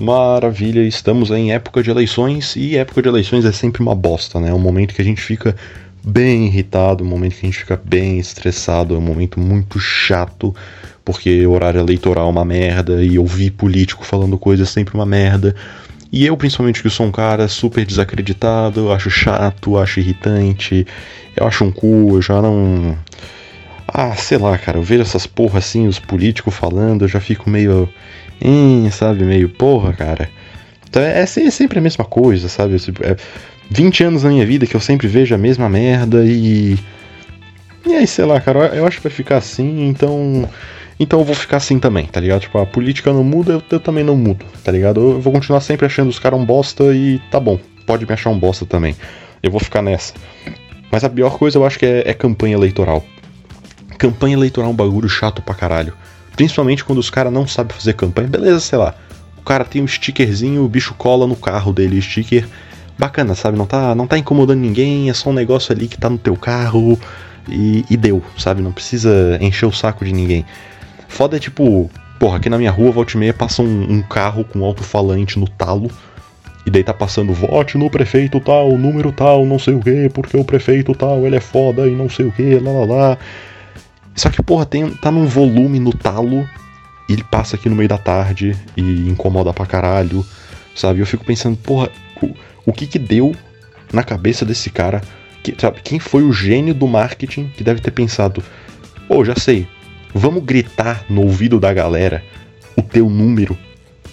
Maravilha, estamos em época de eleições e época de eleições é sempre uma bosta, né? É um momento que a gente fica bem irritado, um momento que a gente fica bem estressado, é um momento muito chato, porque horário eleitoral é uma merda e ouvir político falando coisas é sempre uma merda. E eu, principalmente, que sou um cara super desacreditado, acho chato, acho irritante, eu acho um cu, eu já não. Ah, sei lá, cara, eu vejo essas porra assim, os políticos falando, eu já fico meio hum, sabe? Meio, porra, cara. Então é, é, sempre a mesma coisa, sabe? É 20 anos na minha vida que eu sempre vejo a mesma merda e. E aí, sei lá, cara, eu acho que vai ficar assim, então. Então eu vou ficar assim também, tá ligado? Tipo, a política não muda, eu, eu também não mudo, tá ligado? Eu vou continuar sempre achando os caras um bosta e tá bom, pode me achar um bosta também. Eu vou ficar nessa. Mas a pior coisa eu acho que é, é campanha eleitoral. Campanha eleitoral é um bagulho chato pra caralho. Principalmente quando os caras não sabem fazer campanha. Beleza, sei lá. O cara tem um stickerzinho, o bicho cola no carro dele, sticker bacana, sabe? Não tá, não tá incomodando ninguém, é só um negócio ali que tá no teu carro e, e deu, sabe? Não precisa encher o saco de ninguém. Foda é tipo, porra, aqui na minha rua, volta e meia, passa um, um carro com alto-falante no talo. E daí tá passando, vote no prefeito tal, número tal, não sei o que, porque o prefeito tal, ele é foda e não sei o que, lá lá lá. Só que, porra, tem, tá num volume no talo e ele passa aqui no meio da tarde e incomoda pra caralho, sabe? Eu fico pensando, porra, o, o que que deu na cabeça desse cara? Que, sabe, quem foi o gênio do marketing que deve ter pensado, pô, oh, já sei, vamos gritar no ouvido da galera o teu número,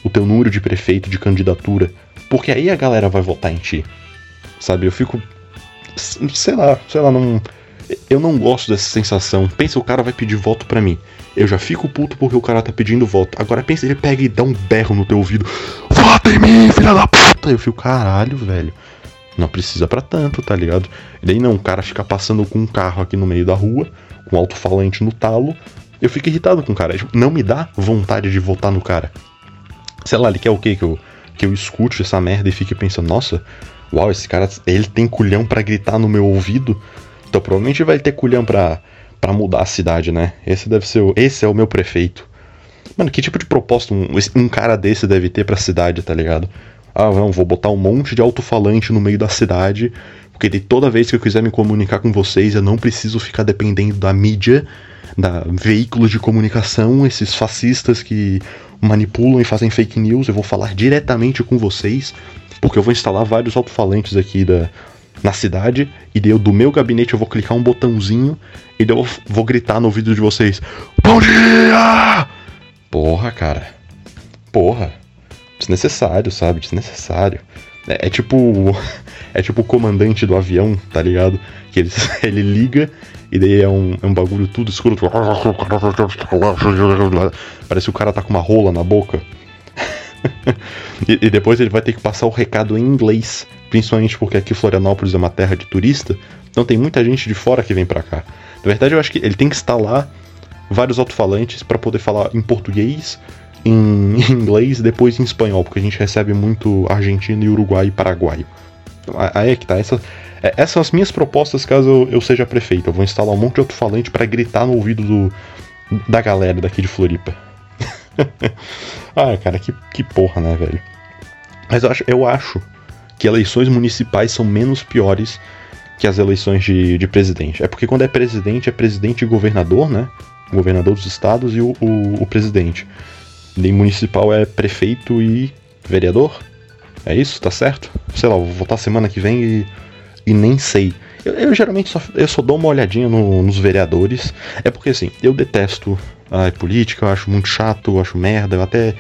o teu número de prefeito, de candidatura, porque aí a galera vai votar em ti. Sabe, eu fico. Sei lá, sei lá, não. Eu não gosto dessa sensação. Pensa, o cara vai pedir voto para mim. Eu já fico puto porque o cara tá pedindo voto. Agora pensa, ele pega e dá um berro no teu ouvido. Vota em mim, filha da puta! Eu fico, caralho, velho. Não precisa para tanto, tá ligado? E daí não, o cara fica passando com um carro aqui no meio da rua, com alto-falante no talo. Eu fico irritado com o cara. Tipo, não me dá vontade de votar no cara. Sei lá, ele quer o quê? Que eu, que eu escute essa merda e fique pensando, nossa, uau, esse cara, ele tem culhão para gritar no meu ouvido então provavelmente vai ter culhão pra, pra mudar a cidade, né? Esse deve ser o, esse é o meu prefeito. Mano, que tipo de proposta um, um cara desse deve ter pra cidade, tá ligado? Ah, não, vou botar um monte de alto-falante no meio da cidade, porque de toda vez que eu quiser me comunicar com vocês, eu não preciso ficar dependendo da mídia, da veículos de comunicação, esses fascistas que manipulam e fazem fake news, eu vou falar diretamente com vocês, porque eu vou instalar vários alto-falantes aqui da, na cidade, e daí eu, do meu gabinete eu vou clicar um botãozinho e eu vou gritar no ouvido de vocês: Bom dia! Porra, cara. Porra. Desnecessário, sabe? Desnecessário. É, é tipo. É tipo o comandante do avião, tá ligado? Que ele, ele liga e daí é um, é um bagulho tudo escuro. Parece que o cara tá com uma rola na boca. e, e, depois ele vai ter que passar o recado em inglês, principalmente porque aqui Florianópolis é uma terra de turista, então tem muita gente de fora que vem para cá. Na verdade, eu acho que ele tem que instalar vários alto-falantes para poder falar em português, em inglês e depois em espanhol, porque a gente recebe muito argentino e uruguai e paraguaio. Então, aí é que tá. Essa, é, essas são as minhas propostas caso eu, eu seja prefeito. Eu vou instalar um monte de alto-falante para gritar no ouvido do, da galera daqui de Floripa. ah, cara, que, que porra, né, velho? Mas eu acho, eu acho que eleições municipais são menos piores que as eleições de, de presidente. É porque quando é presidente, é presidente e governador, né? governador dos estados e o, o, o presidente. Nem municipal é prefeito e vereador? É isso? Tá certo? Sei lá, vou votar semana que vem e, e nem sei. Eu, eu, geralmente só, eu só dou uma olhadinha no, nos vereadores. É porque assim, eu detesto a política, eu acho muito chato, eu acho merda, eu até.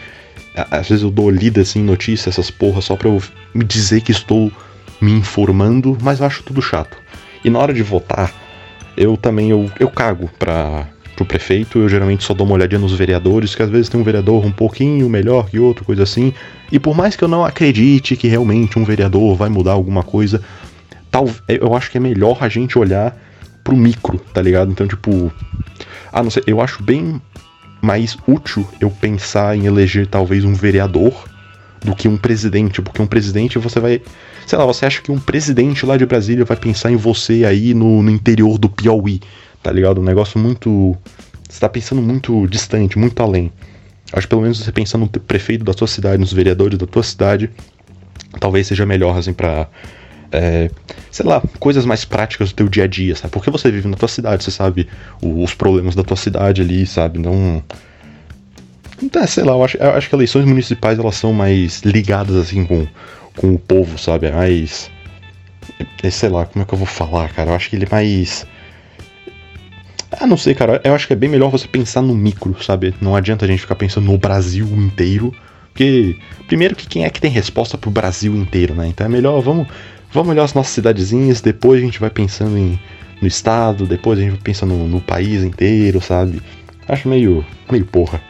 Às vezes eu dou lida assim, notícia, essas porras, só pra eu me dizer que estou me informando, mas eu acho tudo chato. E na hora de votar, eu também eu, eu cago pra, pro prefeito, eu geralmente só dou uma olhadinha nos vereadores, que às vezes tem um vereador um pouquinho melhor que outro, coisa assim. E por mais que eu não acredite que realmente um vereador vai mudar alguma coisa, tal, eu acho que é melhor a gente olhar pro micro, tá ligado? Então, tipo, ah, não sei, eu acho bem mais útil eu pensar em eleger talvez um vereador do que um presidente, porque um presidente você vai. Sei lá, você acha que um presidente lá de Brasília vai pensar em você aí no, no interior do Piauí, tá ligado? Um negócio muito. Você tá pensando muito distante, muito além. Acho que pelo menos você pensando no prefeito da tua cidade, nos vereadores da tua cidade, talvez seja melhor, assim, pra. É, sei lá, coisas mais práticas do teu dia a dia, sabe? Porque você vive na tua cidade, você sabe os problemas da tua cidade ali, sabe? Não. Então, sei lá, eu acho, eu acho que eleições municipais elas são mais ligadas assim com, com o povo, sabe? É mais. É, sei lá, como é que eu vou falar, cara? Eu acho que ele é mais. Ah, não sei, cara. Eu acho que é bem melhor você pensar no micro, sabe? Não adianta a gente ficar pensando no Brasil inteiro. Porque, primeiro, que quem é que tem resposta pro Brasil inteiro, né? Então é melhor, vamos, vamos olhar as nossas cidadezinhas, depois a gente vai pensando em, no estado, depois a gente vai pensando no, no país inteiro, sabe? Acho meio, meio porra.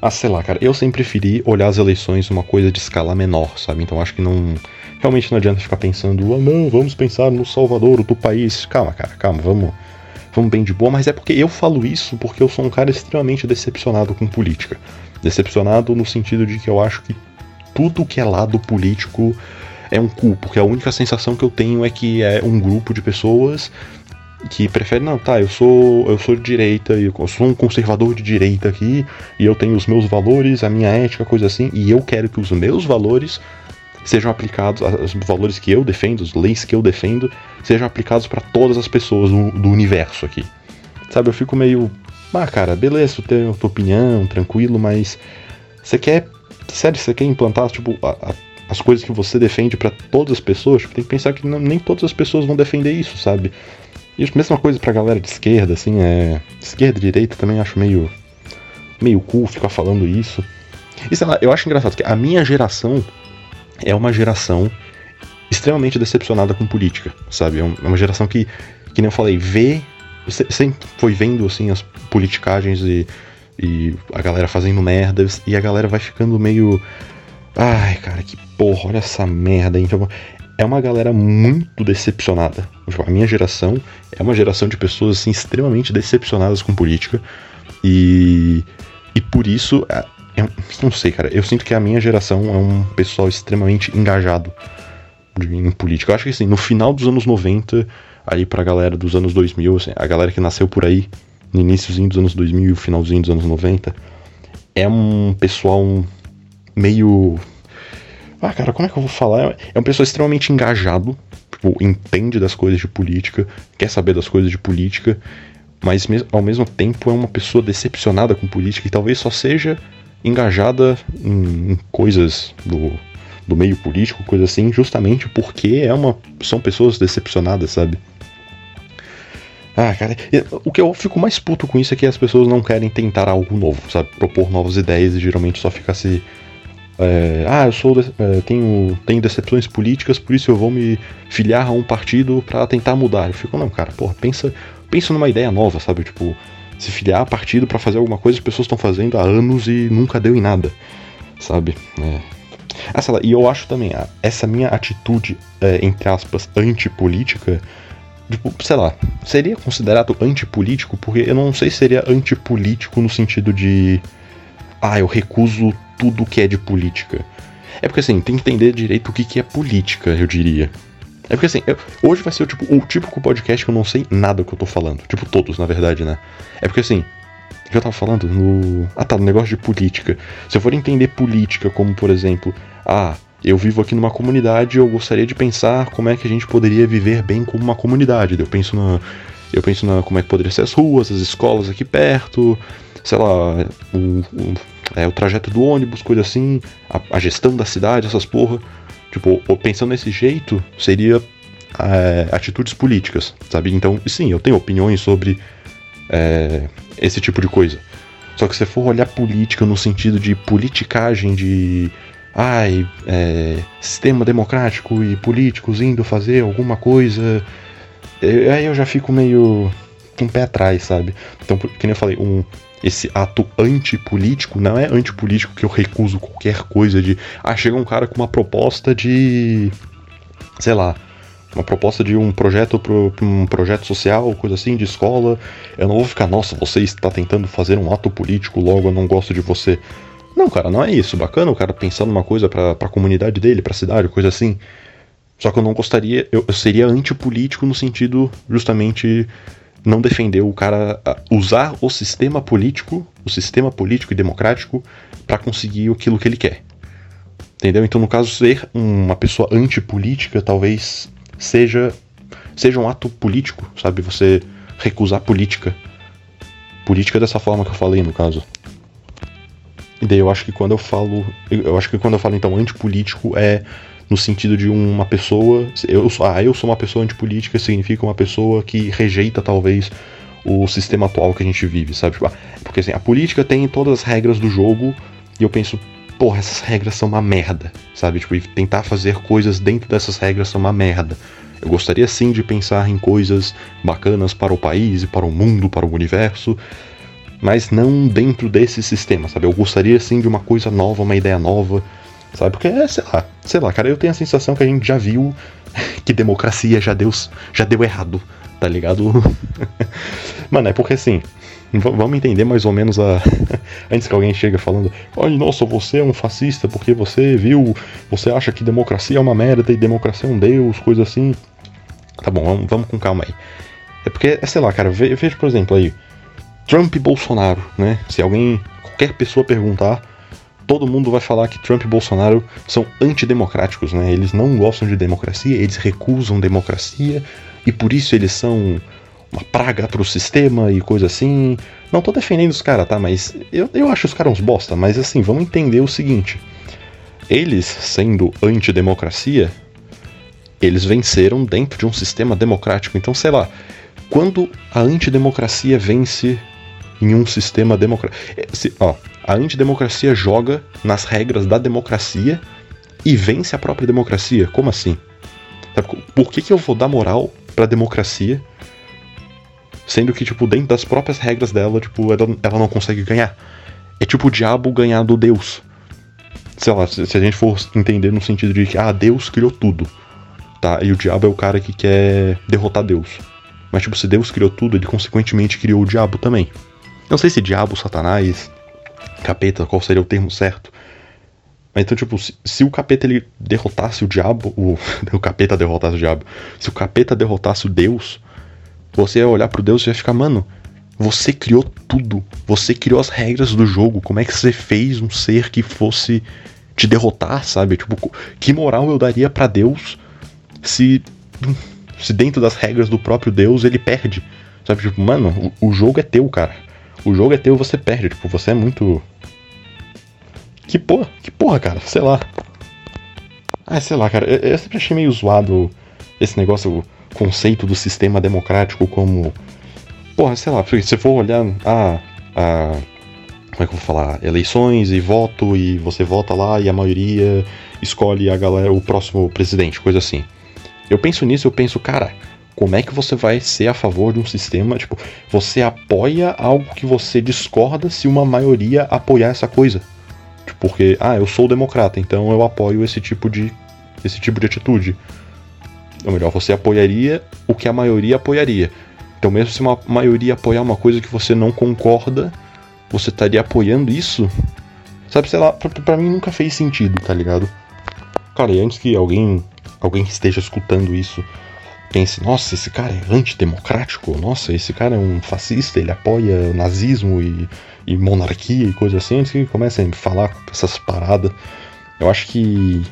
Ah, sei lá, cara. Eu sempre preferi olhar as eleições uma coisa de escala menor, sabe? Então acho que não. Realmente não adianta ficar pensando, ah, não, vamos pensar no Salvador, do país. Calma, cara, calma, vamos vamos bem de boa, mas é porque eu falo isso porque eu sou um cara extremamente decepcionado com política. Decepcionado no sentido de que eu acho que tudo que é lado político é um cu, porque a única sensação que eu tenho é que é um grupo de pessoas que prefere não, tá, eu sou eu sou de direita, eu sou um conservador de direita aqui, e eu tenho os meus valores, a minha ética, coisa assim, e eu quero que os meus valores sejam aplicados, os valores que eu defendo, as leis que eu defendo, sejam aplicados para todas as pessoas do, do, universo aqui. Sabe, eu fico meio. Ah, cara, beleza, tu tem a tua opinião, tranquilo, mas. Você quer. Sério, você quer implantar, tipo, a, a, as coisas que você defende para todas as pessoas? Tem que pensar que não, nem todas as pessoas vão defender isso, sabe? E a mesma coisa pra galera de esquerda, assim, é. Esquerda e direita também acho meio. meio cool ficar falando isso. E sei lá, eu acho engraçado que a minha geração é uma geração extremamente decepcionada com política, sabe? É, é uma geração que, que nem eu falei, vê. Sempre foi vendo, assim, as politicagens e, e a galera fazendo merdas, e a galera vai ficando meio. Ai, cara, que porra, olha essa merda. Então, é uma galera muito decepcionada. Tipo, a minha geração é uma geração de pessoas assim, extremamente decepcionadas com política. E, e por isso é, eu não sei, cara. Eu sinto que a minha geração é um pessoal extremamente engajado em política. Eu acho que assim, no final dos anos 90, aí pra galera dos anos 2000, assim, a galera que nasceu por aí, no iníciozinho dos anos 2000 e finalzinho dos anos 90, é um pessoal meio. Ah, cara, como é que eu vou falar? É um pessoal extremamente engajado, tipo, entende das coisas de política, quer saber das coisas de política, mas ao mesmo tempo é uma pessoa decepcionada com política e talvez só seja engajada em, em coisas do, do meio político, coisa assim, justamente porque é uma, são pessoas decepcionadas, sabe? Ah, cara, o que eu fico mais puto com isso é que as pessoas não querem tentar algo novo, sabe? Propor novas ideias e geralmente só fica se. É, ah, eu sou é, tenho, tenho decepções políticas, por isso eu vou me filiar a um partido para tentar mudar. Eu fico, não, cara, porra, pensa, pensa numa ideia nova, sabe? Tipo, se filiar a partido para fazer alguma coisa que as pessoas estão fazendo há anos e nunca deu em nada, sabe? É. Ah, lá, e eu acho também, essa minha atitude, é, entre aspas, antipolítica, tipo, sei lá, seria considerado antipolítico, porque eu não sei se seria antipolítico no sentido de. Ah, eu recuso tudo que é de política. É porque assim, tem que entender direito o que, que é política, eu diria. É porque assim, eu, hoje vai ser o, tipo, o típico podcast que eu não sei nada que eu tô falando. Tipo, todos, na verdade, né? É porque assim, eu tava falando no. Ah tá, no negócio de política. Se eu for entender política como, por exemplo, ah, eu vivo aqui numa comunidade e eu gostaria de pensar como é que a gente poderia viver bem como uma comunidade. Eu penso na. Eu penso na como é que poderiam ser as ruas, as escolas aqui perto, sei lá, o, o, é, o trajeto do ônibus, coisa assim, a, a gestão da cidade, essas porra. Tipo, pensando desse jeito, seria é, atitudes políticas, sabe? Então, sim, eu tenho opiniões sobre é, esse tipo de coisa. Só que se for olhar política no sentido de politicagem, de. Ai, é, sistema democrático e políticos indo fazer alguma coisa. Aí eu já fico meio com um pé atrás, sabe? Então, nem eu falei, um, esse ato antipolítico não é antipolítico que eu recuso qualquer coisa de. Ah, chega um cara com uma proposta de. sei lá. Uma proposta de um projeto pro, um projeto social, coisa assim, de escola. Eu não vou ficar, nossa, você está tentando fazer um ato político, logo eu não gosto de você. Não, cara, não é isso. Bacana o cara pensando uma coisa pra, pra comunidade dele, pra cidade, coisa assim. Só que eu não gostaria, eu, eu seria antipolítico no sentido justamente não defender o cara usar o sistema político, o sistema político e democrático para conseguir aquilo que ele quer. Entendeu? Então, no caso, ser uma pessoa antipolítica talvez seja seja um ato político, sabe? Você recusar política. Política dessa forma que eu falei, no caso. E daí eu acho que quando eu falo. Eu acho que quando eu falo então antipolítico é no sentido de uma pessoa. Eu, ah, eu sou uma pessoa antipolítica significa uma pessoa que rejeita talvez o sistema atual que a gente vive, sabe? Tipo, ah, porque assim, a política tem todas as regras do jogo e eu penso, porra, essas regras são uma merda, sabe? Tipo, e tentar fazer coisas dentro dessas regras são uma merda. Eu gostaria sim de pensar em coisas bacanas para o país para o mundo, para o universo, mas não dentro desse sistema, sabe? Eu gostaria sim de uma coisa nova, uma ideia nova, sabe? Porque, é, sei lá, sei lá, cara, eu tenho a sensação que a gente já viu que democracia já deu, já deu errado, tá ligado? Mano, é porque assim, vamos entender mais ou menos a. Antes que alguém chegue falando, ai nossa, você é um fascista porque você viu, você acha que democracia é uma merda e democracia é um deus, coisa assim. Tá bom, vamos, vamos com calma aí. É porque, é, sei lá, cara, veja por exemplo aí, Trump e Bolsonaro, né? Se alguém, qualquer pessoa perguntar, todo mundo vai falar que Trump e Bolsonaro são antidemocráticos, né? Eles não gostam de democracia, eles recusam democracia e por isso eles são uma praga pro sistema e coisa assim. Não tô defendendo os caras, tá? Mas eu, eu acho os caras uns bosta. Mas assim, vamos entender o seguinte: eles, sendo antidemocracia, eles venceram dentro de um sistema democrático. Então, sei lá, quando a antidemocracia vence em um sistema democrático. Ó, a antidemocracia joga nas regras da democracia e vence a própria democracia. Como assim? Por que, que eu vou dar moral pra democracia Sendo que, tipo, dentro das próprias regras dela, tipo, ela, ela não consegue ganhar. É tipo o diabo ganhar do Deus. Sei lá, se, se a gente for entender no sentido de que, ah, Deus criou tudo. Tá? E o diabo é o cara que quer derrotar Deus. Mas, tipo, se Deus criou tudo, ele consequentemente criou o diabo também. Não sei se diabo, satanás, capeta, qual seria o termo certo. Então, tipo, se, se, o capeta ele derrotasse o diabo, o, o capeta derrotasse o diabo, se o capeta derrotasse o Deus, você ia olhar pro Deus e ia ficar, mano, você criou tudo. Você criou as regras do jogo. Como é que você fez um ser que fosse te derrotar, sabe? Tipo, que moral eu daria para Deus se se dentro das regras do próprio Deus ele perde? Sabe? Tipo, mano, o, o jogo é teu, cara. O jogo é teu, você perde. Tipo, você é muito que porra, que porra, cara, sei lá. Ah, sei lá, cara, eu, eu sempre achei meio zoado esse negócio conceito do sistema democrático como. Porra, sei lá, se for olhar a, a. Como é que eu vou falar? Eleições e voto, e você vota lá e a maioria escolhe a galera, o próximo presidente, coisa assim. Eu penso nisso, eu penso, cara, como é que você vai ser a favor de um sistema? Tipo, você apoia algo que você discorda se uma maioria apoiar essa coisa. Tipo, porque, ah, eu sou democrata, então eu apoio esse tipo de, esse tipo de atitude ou melhor, você apoiaria o que a maioria apoiaria. Então, mesmo se uma maioria apoiar uma coisa que você não concorda, você estaria apoiando isso? Sabe, sei lá, pra, pra mim nunca fez sentido, tá ligado? Cara, e antes que alguém, alguém esteja escutando isso pense, nossa, esse cara é antidemocrático, nossa, esse cara é um fascista, ele apoia nazismo e, e monarquia e coisa assim, antes que comecem a falar essas paradas, eu acho que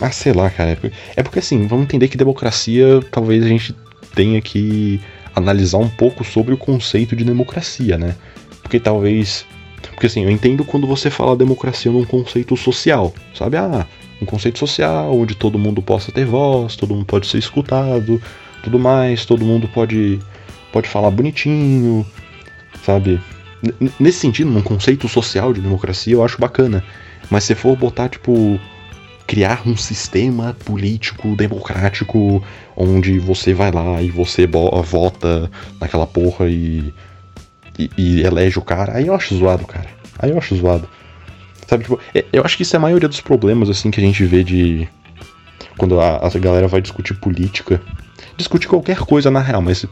ah, sei lá, cara. É porque assim, vamos entender que democracia talvez a gente tenha que analisar um pouco sobre o conceito de democracia, né? Porque talvez. Porque assim, eu entendo quando você fala democracia num conceito social, sabe? Ah, um conceito social onde todo mundo possa ter voz, todo mundo pode ser escutado, tudo mais, todo mundo pode, pode falar bonitinho, sabe? N nesse sentido, num conceito social de democracia, eu acho bacana. Mas se for botar, tipo, criar um sistema político democrático onde você vai lá e você vota naquela porra e, e, e, elege o cara. Aí eu acho zoado, cara. Aí eu acho zoado. Sabe, tipo, é, eu acho que isso é a maioria dos problemas, assim, que a gente vê de. Quando a, a galera vai discutir política. Discutir qualquer coisa na real, mas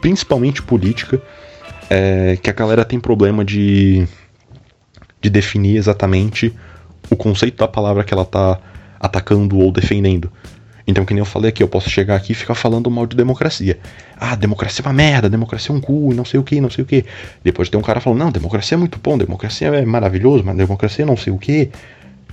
principalmente política. É, que a galera tem problema de. de definir exatamente o conceito da palavra que ela tá atacando ou defendendo. Então, que nem eu falei aqui, eu posso chegar aqui e ficar falando mal de democracia. Ah, democracia é uma merda, democracia é um cu, não sei o que, não sei o que. Depois tem um cara falando, não, democracia é muito bom, democracia é maravilhoso, mas democracia é não sei o que.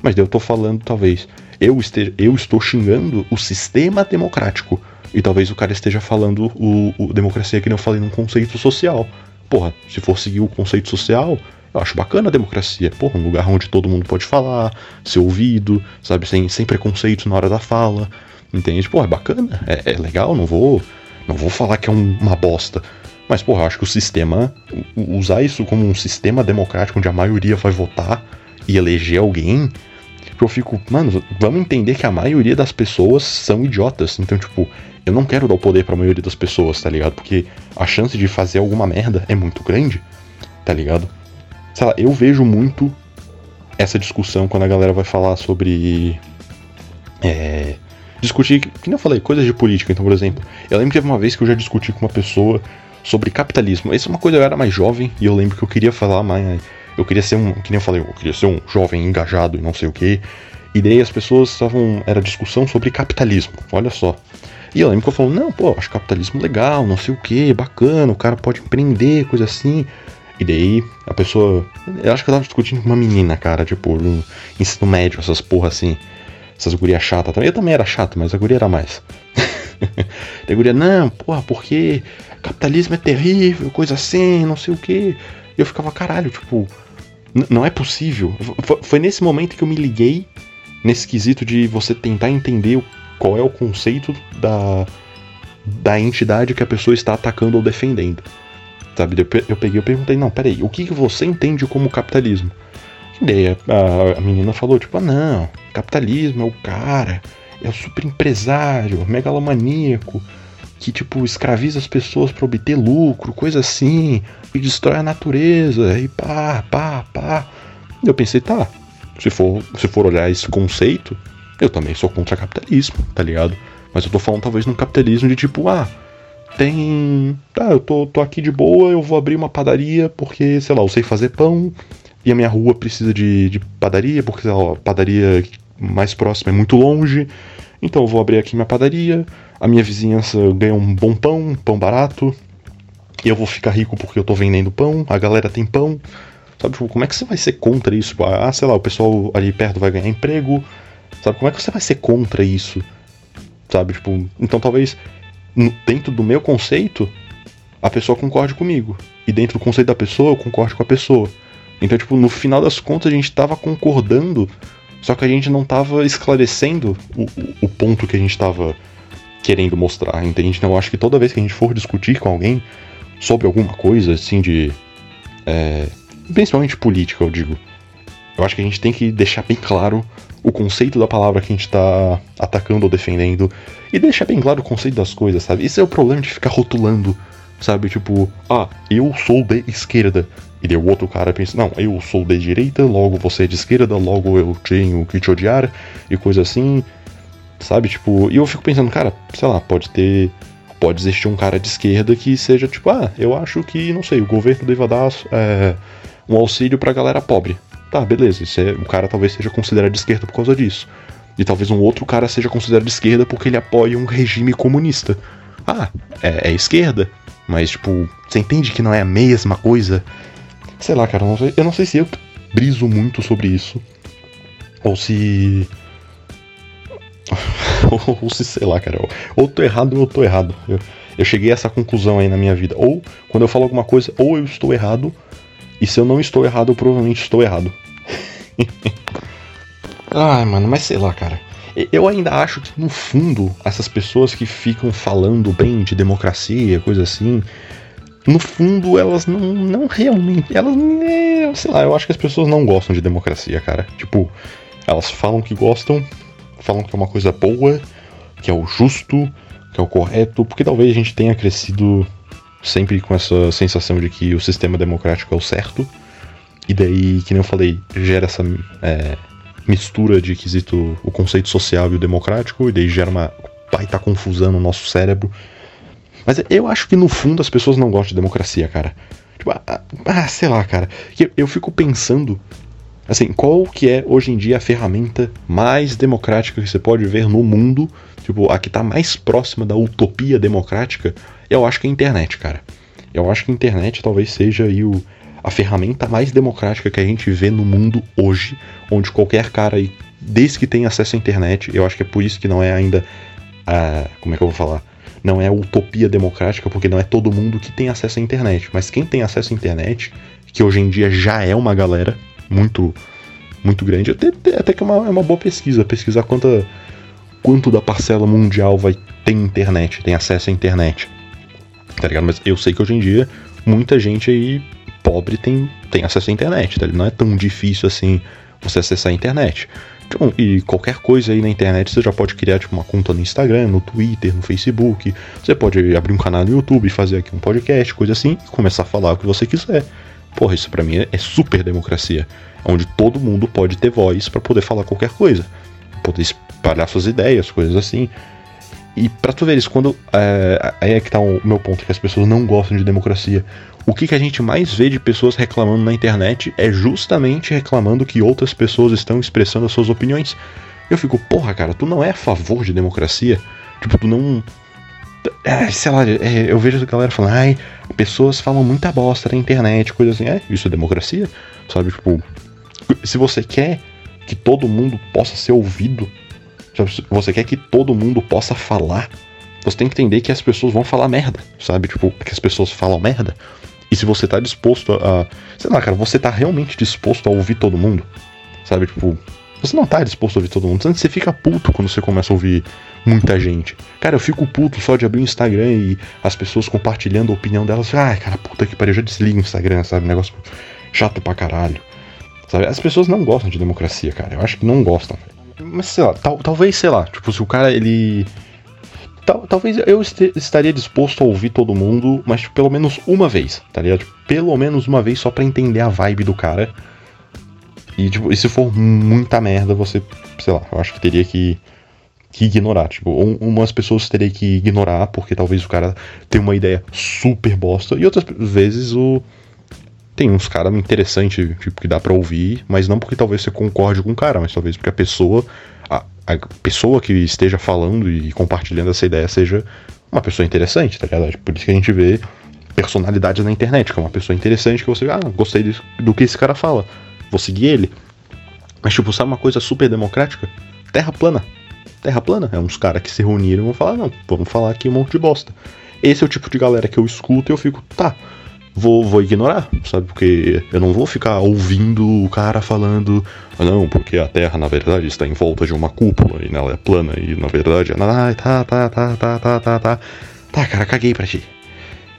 Mas daí eu tô falando, talvez, eu, esteja, eu estou xingando o sistema democrático. E talvez o cara esteja falando o, o democracia que nem eu falei num conceito social. Porra, se for seguir o conceito social, eu acho bacana a democracia. Porra, um lugar onde todo mundo pode falar, ser ouvido, sabe, sem, sem preconceito na hora da fala. Entende? Pô, é bacana, é, é legal, não vou. Não vou falar que é um, uma bosta. Mas, porra, eu acho que o sistema. Usar isso como um sistema democrático onde a maioria vai votar e eleger alguém. Tipo, eu fico, mano, vamos entender que a maioria das pessoas são idiotas. Então, tipo, eu não quero dar o poder para a maioria das pessoas, tá ligado? Porque a chance de fazer alguma merda é muito grande, tá ligado? Sei lá, eu vejo muito essa discussão quando a galera vai falar sobre. É, discutir, que nem eu falei, coisas de política. Então, por exemplo, eu lembro que teve uma vez que eu já discuti com uma pessoa sobre capitalismo. Essa é uma coisa eu era mais jovem e eu lembro que eu queria falar mais. Eu queria ser um. Que nem eu falei, eu queria ser um jovem engajado e não sei o que. E daí as pessoas estavam. Era discussão sobre capitalismo. Olha só. E eu lembro que eu falo, não, pô, acho capitalismo legal, não sei o que, bacana, o cara pode empreender, coisa assim. E daí a pessoa. Eu acho que eu tava discutindo com uma menina, cara, tipo, no ensino médio, essas porra assim essas gurias chatas também. Eu também era chato, mas a guria era mais. a guria, não, porra, porque capitalismo é terrível, coisa assim, não sei o que. Eu ficava, caralho, tipo, não é possível. Foi nesse momento que eu me liguei nesse quesito de você tentar entender qual é o conceito da, da entidade que a pessoa está atacando ou defendendo. Sabe? Eu peguei e perguntei, não, peraí, o que, que você entende como capitalismo? Ideia. A, a menina falou, tipo, ah, não, capitalismo é o cara, é o super empresário, megalomaníaco, que, tipo, escraviza as pessoas para obter lucro, coisa assim, e destrói a natureza, e pá, pá, pá. Eu pensei, tá, se for, se for olhar esse conceito, eu também sou contra capitalismo, tá ligado? Mas eu tô falando talvez num capitalismo de tipo, ah, tem. Tá, eu tô, tô aqui de boa, eu vou abrir uma padaria porque, sei lá, eu sei fazer pão, e a minha rua precisa de, de padaria, porque a padaria mais próxima é muito longe. Então eu vou abrir aqui minha padaria, a minha vizinhança ganha um bom pão, pão barato, e eu vou ficar rico porque eu tô vendendo pão, a galera tem pão. Sabe, tipo, como é que você vai ser contra isso? Ah, sei lá, o pessoal ali perto vai ganhar emprego. Sabe, como é que você vai ser contra isso? Sabe, tipo, então talvez dentro do meu conceito a pessoa concorde comigo. E dentro do conceito da pessoa eu concorde com a pessoa. Então, tipo, no final das contas a gente tava concordando, só que a gente não tava esclarecendo o, o ponto que a gente tava querendo mostrar, entende? Então eu acho que toda vez que a gente for discutir com alguém sobre alguma coisa, assim, de. É, principalmente política, eu digo. Eu acho que a gente tem que deixar bem claro o conceito da palavra que a gente tá atacando ou defendendo. E deixar bem claro o conceito das coisas, sabe? Esse é o problema de ficar rotulando, sabe? Tipo, ah, eu sou de esquerda. E daí o outro cara pensa, não, eu sou de direita, logo você é de esquerda, logo eu tenho que te odiar, e coisa assim, sabe? Tipo, e eu fico pensando, cara, sei lá, pode ter. Pode existir um cara de esquerda que seja tipo, ah, eu acho que, não sei, o governo deva dar é, um auxílio pra galera pobre. Tá, beleza, é, o cara talvez seja considerado de esquerda por causa disso. E talvez um outro cara seja considerado de esquerda porque ele apoia um regime comunista. Ah, é, é esquerda, mas tipo, você entende que não é a mesma coisa? Sei lá, cara, eu não sei, eu não sei se eu briso muito sobre isso. Ou se. ou se, sei lá, cara. Ou tô errado ou eu tô errado. Eu, eu cheguei a essa conclusão aí na minha vida. Ou, quando eu falo alguma coisa, ou eu estou errado. E se eu não estou errado, eu provavelmente estou errado. Ai, mano, mas sei lá, cara. Eu ainda acho que, no fundo, essas pessoas que ficam falando bem de democracia, coisa assim, no fundo, elas não, não realmente. Elas. Sei lá, eu acho que as pessoas não gostam de democracia, cara. Tipo, elas falam que gostam, falam que é uma coisa boa, que é o justo, que é o correto, porque talvez a gente tenha crescido sempre com essa sensação de que o sistema democrático é o certo. E daí, que nem eu falei, gera essa é, mistura de quesito o conceito social e o democrático, e daí gera uma baita confusão no nosso cérebro mas eu acho que no fundo as pessoas não gostam de democracia, cara. Tipo, ah, ah sei lá, cara. Eu, fico pensando Assim, qual que é hoje em dia a ferramenta mais democrática que você pode ver no mundo? Tipo, a que tá mais próxima da utopia democrática, eu acho que é a internet, cara. Eu acho que a internet talvez seja aí o, a ferramenta mais democrática que a gente vê no mundo hoje, onde qualquer cara aí, desde que tem acesso à internet, eu acho que é por isso que não é ainda a, como é que eu vou falar? Não é utopia democrática, porque não é todo mundo que tem acesso à internet, mas quem tem acesso à internet, que hoje em dia já é uma galera muito muito grande, até, até que é uma, é uma boa pesquisa, pesquisar quanto da parcela mundial vai ter internet, tem acesso à internet. Tá ligado? Mas eu sei que hoje em dia muita gente aí pobre tem, tem acesso à internet, tá? Não é tão difícil assim você acessar a internet. Então, e qualquer coisa aí na internet você já pode criar tipo, uma conta no Instagram, no Twitter, no Facebook. Você pode abrir um canal no YouTube, fazer aqui um podcast, coisa assim, e começar a falar o que você quiser. Porra, isso pra mim é super democracia. Onde todo mundo pode ter voz para poder falar qualquer coisa. Poder espalhar suas ideias, coisas assim. E pra tu ver isso, quando. É, aí é que tá o meu ponto, que as pessoas não gostam de democracia. O que, que a gente mais vê de pessoas reclamando na internet é justamente reclamando que outras pessoas estão expressando as suas opiniões. Eu fico, porra, cara, tu não é a favor de democracia? Tipo, tu não. É, sei lá, é, eu vejo a galera falando, ai, pessoas falam muita bosta na internet, coisa assim. É, isso é democracia? Sabe, tipo, se você quer que todo mundo possa ser ouvido, você quer que todo mundo possa falar, você tem que entender que as pessoas vão falar merda, sabe? Tipo, que as pessoas falam merda. E se você tá disposto a. Sei lá, cara, você tá realmente disposto a ouvir todo mundo, sabe? Tipo, você não tá disposto a ouvir todo mundo. Antes você fica puto quando você começa a ouvir muita gente. Cara, eu fico puto só de abrir o Instagram e as pessoas compartilhando a opinião delas. Ai, cara, puta que pariu, já desliga o Instagram, sabe? Negócio chato pra caralho. Sabe? As pessoas não gostam de democracia, cara. Eu acho que não gostam. Mas sei lá, tal, talvez, sei lá, tipo, se o cara ele. Tal, talvez eu estaria disposto a ouvir todo mundo, mas tipo, pelo menos uma vez, tá ligado? Tipo, pelo menos uma vez só pra entender a vibe do cara. E, tipo, e se for muita merda, você, sei lá, eu acho que teria que, que ignorar. Tipo, umas pessoas teria que ignorar, porque talvez o cara tenha uma ideia super bosta, e outras vezes o tem uns caras interessantes, tipo, que dá pra ouvir, mas não porque talvez você concorde com o cara, mas talvez porque a pessoa, a, a pessoa que esteja falando e compartilhando essa ideia seja uma pessoa interessante, tá ligado? Por isso que a gente vê personalidades na internet, que é uma pessoa interessante que você, ah, gostei do que esse cara fala, vou seguir ele. Mas, tipo, sabe uma coisa super democrática? Terra plana. Terra plana é uns caras que se reuniram e vão falar, não, vamos falar aqui um monte de bosta. Esse é o tipo de galera que eu escuto e eu fico, tá, vou, vou ignorar, sabe? Porque eu não vou ficar ouvindo o cara falando, não, porque a Terra na verdade está em volta de uma cúpula e ela é plana e na verdade é. Ah, tá, tá, tá, tá, tá, tá, tá. Tá, cara, caguei pra ti.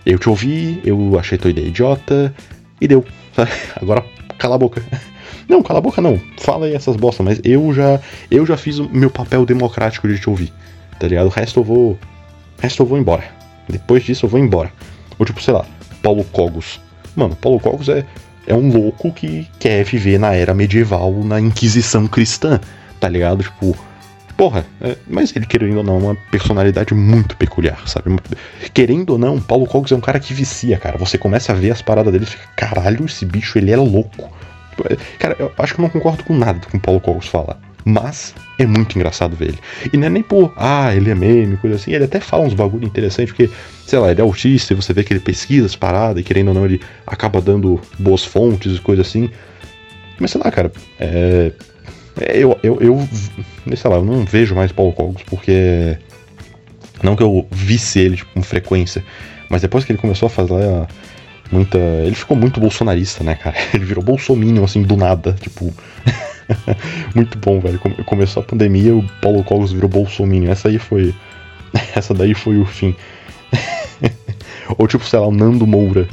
Eu te ouvi, eu achei tua ideia idiota e deu, sabe? Agora cala a boca. Não, cala a boca não. Fala aí essas bostas, mas eu já eu já fiz o meu papel democrático de te ouvir. Tá ligado? O resto eu vou. O resto eu vou embora. Depois disso eu vou embora. Ou tipo, sei lá, Paulo Cogos. Mano, Paulo Cogos é, é um louco que quer viver na era medieval, na Inquisição cristã, tá ligado? Tipo, porra, é, mas ele querendo ou não, é uma personalidade muito peculiar, sabe? Querendo ou não, Paulo Cogos é um cara que vicia, cara. Você começa a ver as paradas dele e fica, caralho, esse bicho ele é louco. Cara, eu acho que eu não concordo com nada que o Paulo Cogos fala. Mas é muito engraçado ver ele. E não é nem por, ah, ele é meme, coisa assim. Ele até fala uns bagulho interessante, porque, sei lá, ele é autista e você vê que ele pesquisa as paradas, e querendo ou não, ele acaba dando boas fontes e coisa assim. Mas sei lá, cara, é. é eu, eu, eu, sei lá, eu não vejo mais Paulo Cogos porque. Não que eu visse ele tipo, com frequência, mas depois que ele começou a fazer muita. Ele ficou muito bolsonarista, né, cara? Ele virou bolsominion, assim, do nada, tipo. Muito bom, velho. Começou a pandemia, o Paulo Cogos virou bolsominion. Essa aí foi. Essa daí foi o fim. Ou tipo, sei lá, o Nando Moura.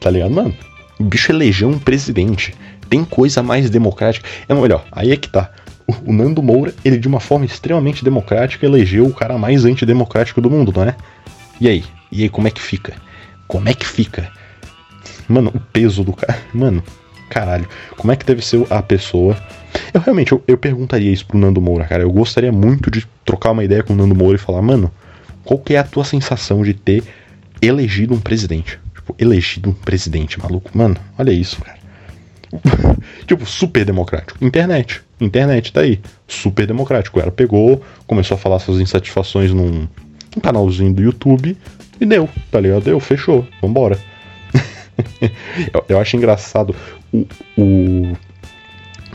Tá ligado? Mano, o bicho elegeu um presidente. Tem coisa mais democrática. É melhor, aí é que tá. O, o Nando Moura, ele de uma forma extremamente democrática elegeu o cara mais antidemocrático do mundo, não é? E aí? E aí, como é que fica? Como é que fica? Mano, o peso do cara. Mano, caralho, como é que deve ser a pessoa. Eu realmente, eu, eu perguntaria isso pro Nando Moura, cara. Eu gostaria muito de trocar uma ideia com o Nando Moura e falar, mano, qual que é a tua sensação de ter elegido um presidente? Tipo, elegido um presidente, maluco. Mano, olha isso, cara. tipo, super democrático. Internet. Internet tá aí. Super democrático. Ela pegou, começou a falar suas insatisfações num, num canalzinho do YouTube e deu, tá ligado? Deu, fechou. Vambora. eu, eu acho engraçado o, o.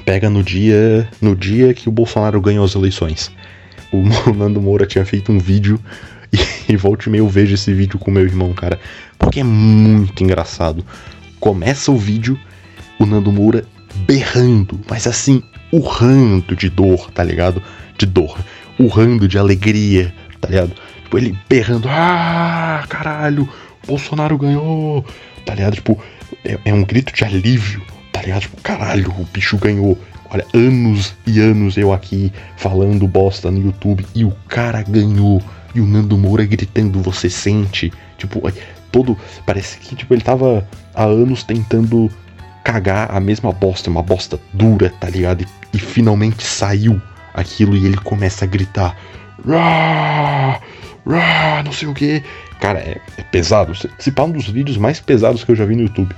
Pega no dia. No dia que o Bolsonaro ganhou as eleições. O Nando Moura tinha feito um vídeo e, e volte meio vejo esse vídeo com meu irmão, cara. Porque é muito engraçado. Começa o vídeo, o Nando Moura berrando, mas assim, urrando de dor, tá ligado? De dor. Urrando de alegria, tá ligado? Tipo, ele berrando, ah, caralho, Bolsonaro ganhou, tá ligado? Tipo, é, é um grito de alívio, tá ligado? Tipo, caralho, o bicho ganhou. Olha, anos e anos eu aqui falando bosta no YouTube e o cara ganhou. E o Nando Moura gritando, você sente? Tipo, todo. Parece que tipo, ele tava há anos tentando cagar a mesma bosta, uma bosta dura, tá ligado? E, e finalmente saiu aquilo e ele começa a gritar. Rah! Rah! Não sei o que. Cara, é, é pesado. Se pá um dos vídeos mais pesados que eu já vi no YouTube.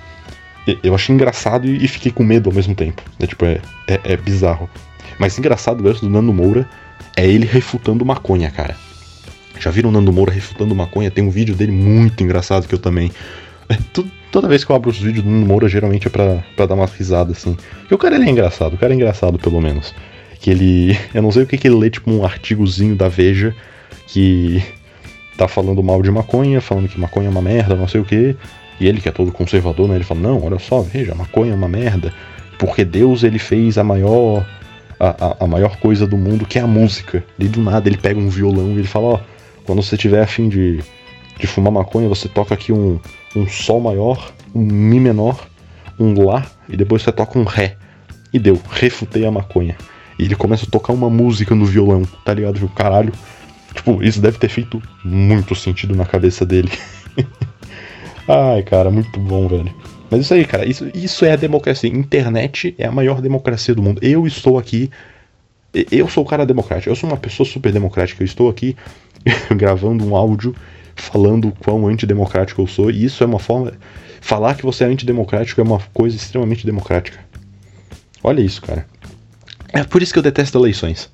Eu achei engraçado e, fiquei com medo ao mesmo tempo. É tipo, é, é, é bizarro. Mas engraçado verso do Nando Moura é ele refutando maconha, cara. Já viram o Nando Moura refutando maconha? Tem um vídeo dele muito engraçado que eu também. É, toda vez que eu abro os vídeos do Nando Moura, geralmente é pra, pra dar uma risada, assim. Porque o cara ele é engraçado, o cara é engraçado, pelo menos. Que ele. Eu não sei o que, que ele lê, tipo, um artigozinho da Veja que tá falando mal de maconha, falando que maconha é uma merda, não sei o que. E ele, que é todo conservador, né? Ele fala: Não, olha só, veja, maconha é uma merda. Porque Deus ele fez a maior. A, a, a maior coisa do mundo, que é a música. E do nada ele pega um violão e ele fala: Ó, quando você tiver afim de, de fumar maconha, você toca aqui um, um Sol maior, um Mi menor, um Lá, e depois você toca um Ré. E deu, refutei a maconha. E ele começa a tocar uma música no violão, tá ligado? Caralho. Tipo, isso deve ter feito muito sentido na cabeça dele. Ai, cara, muito bom, velho. Mas isso aí, cara, isso, isso é a democracia. Internet é a maior democracia do mundo. Eu estou aqui. Eu sou o cara democrático. Eu sou uma pessoa super democrática. Eu estou aqui gravando um áudio falando quão antidemocrático eu sou, e isso é uma forma. Falar que você é antidemocrático é uma coisa extremamente democrática. Olha isso, cara. É por isso que eu detesto eleições.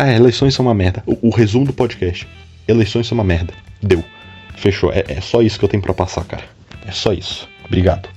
Ah, eleições são uma merda. O, o resumo do podcast: eleições são uma merda. Deu. Fechou. É, é só isso que eu tenho para passar, cara. É só isso. Obrigado.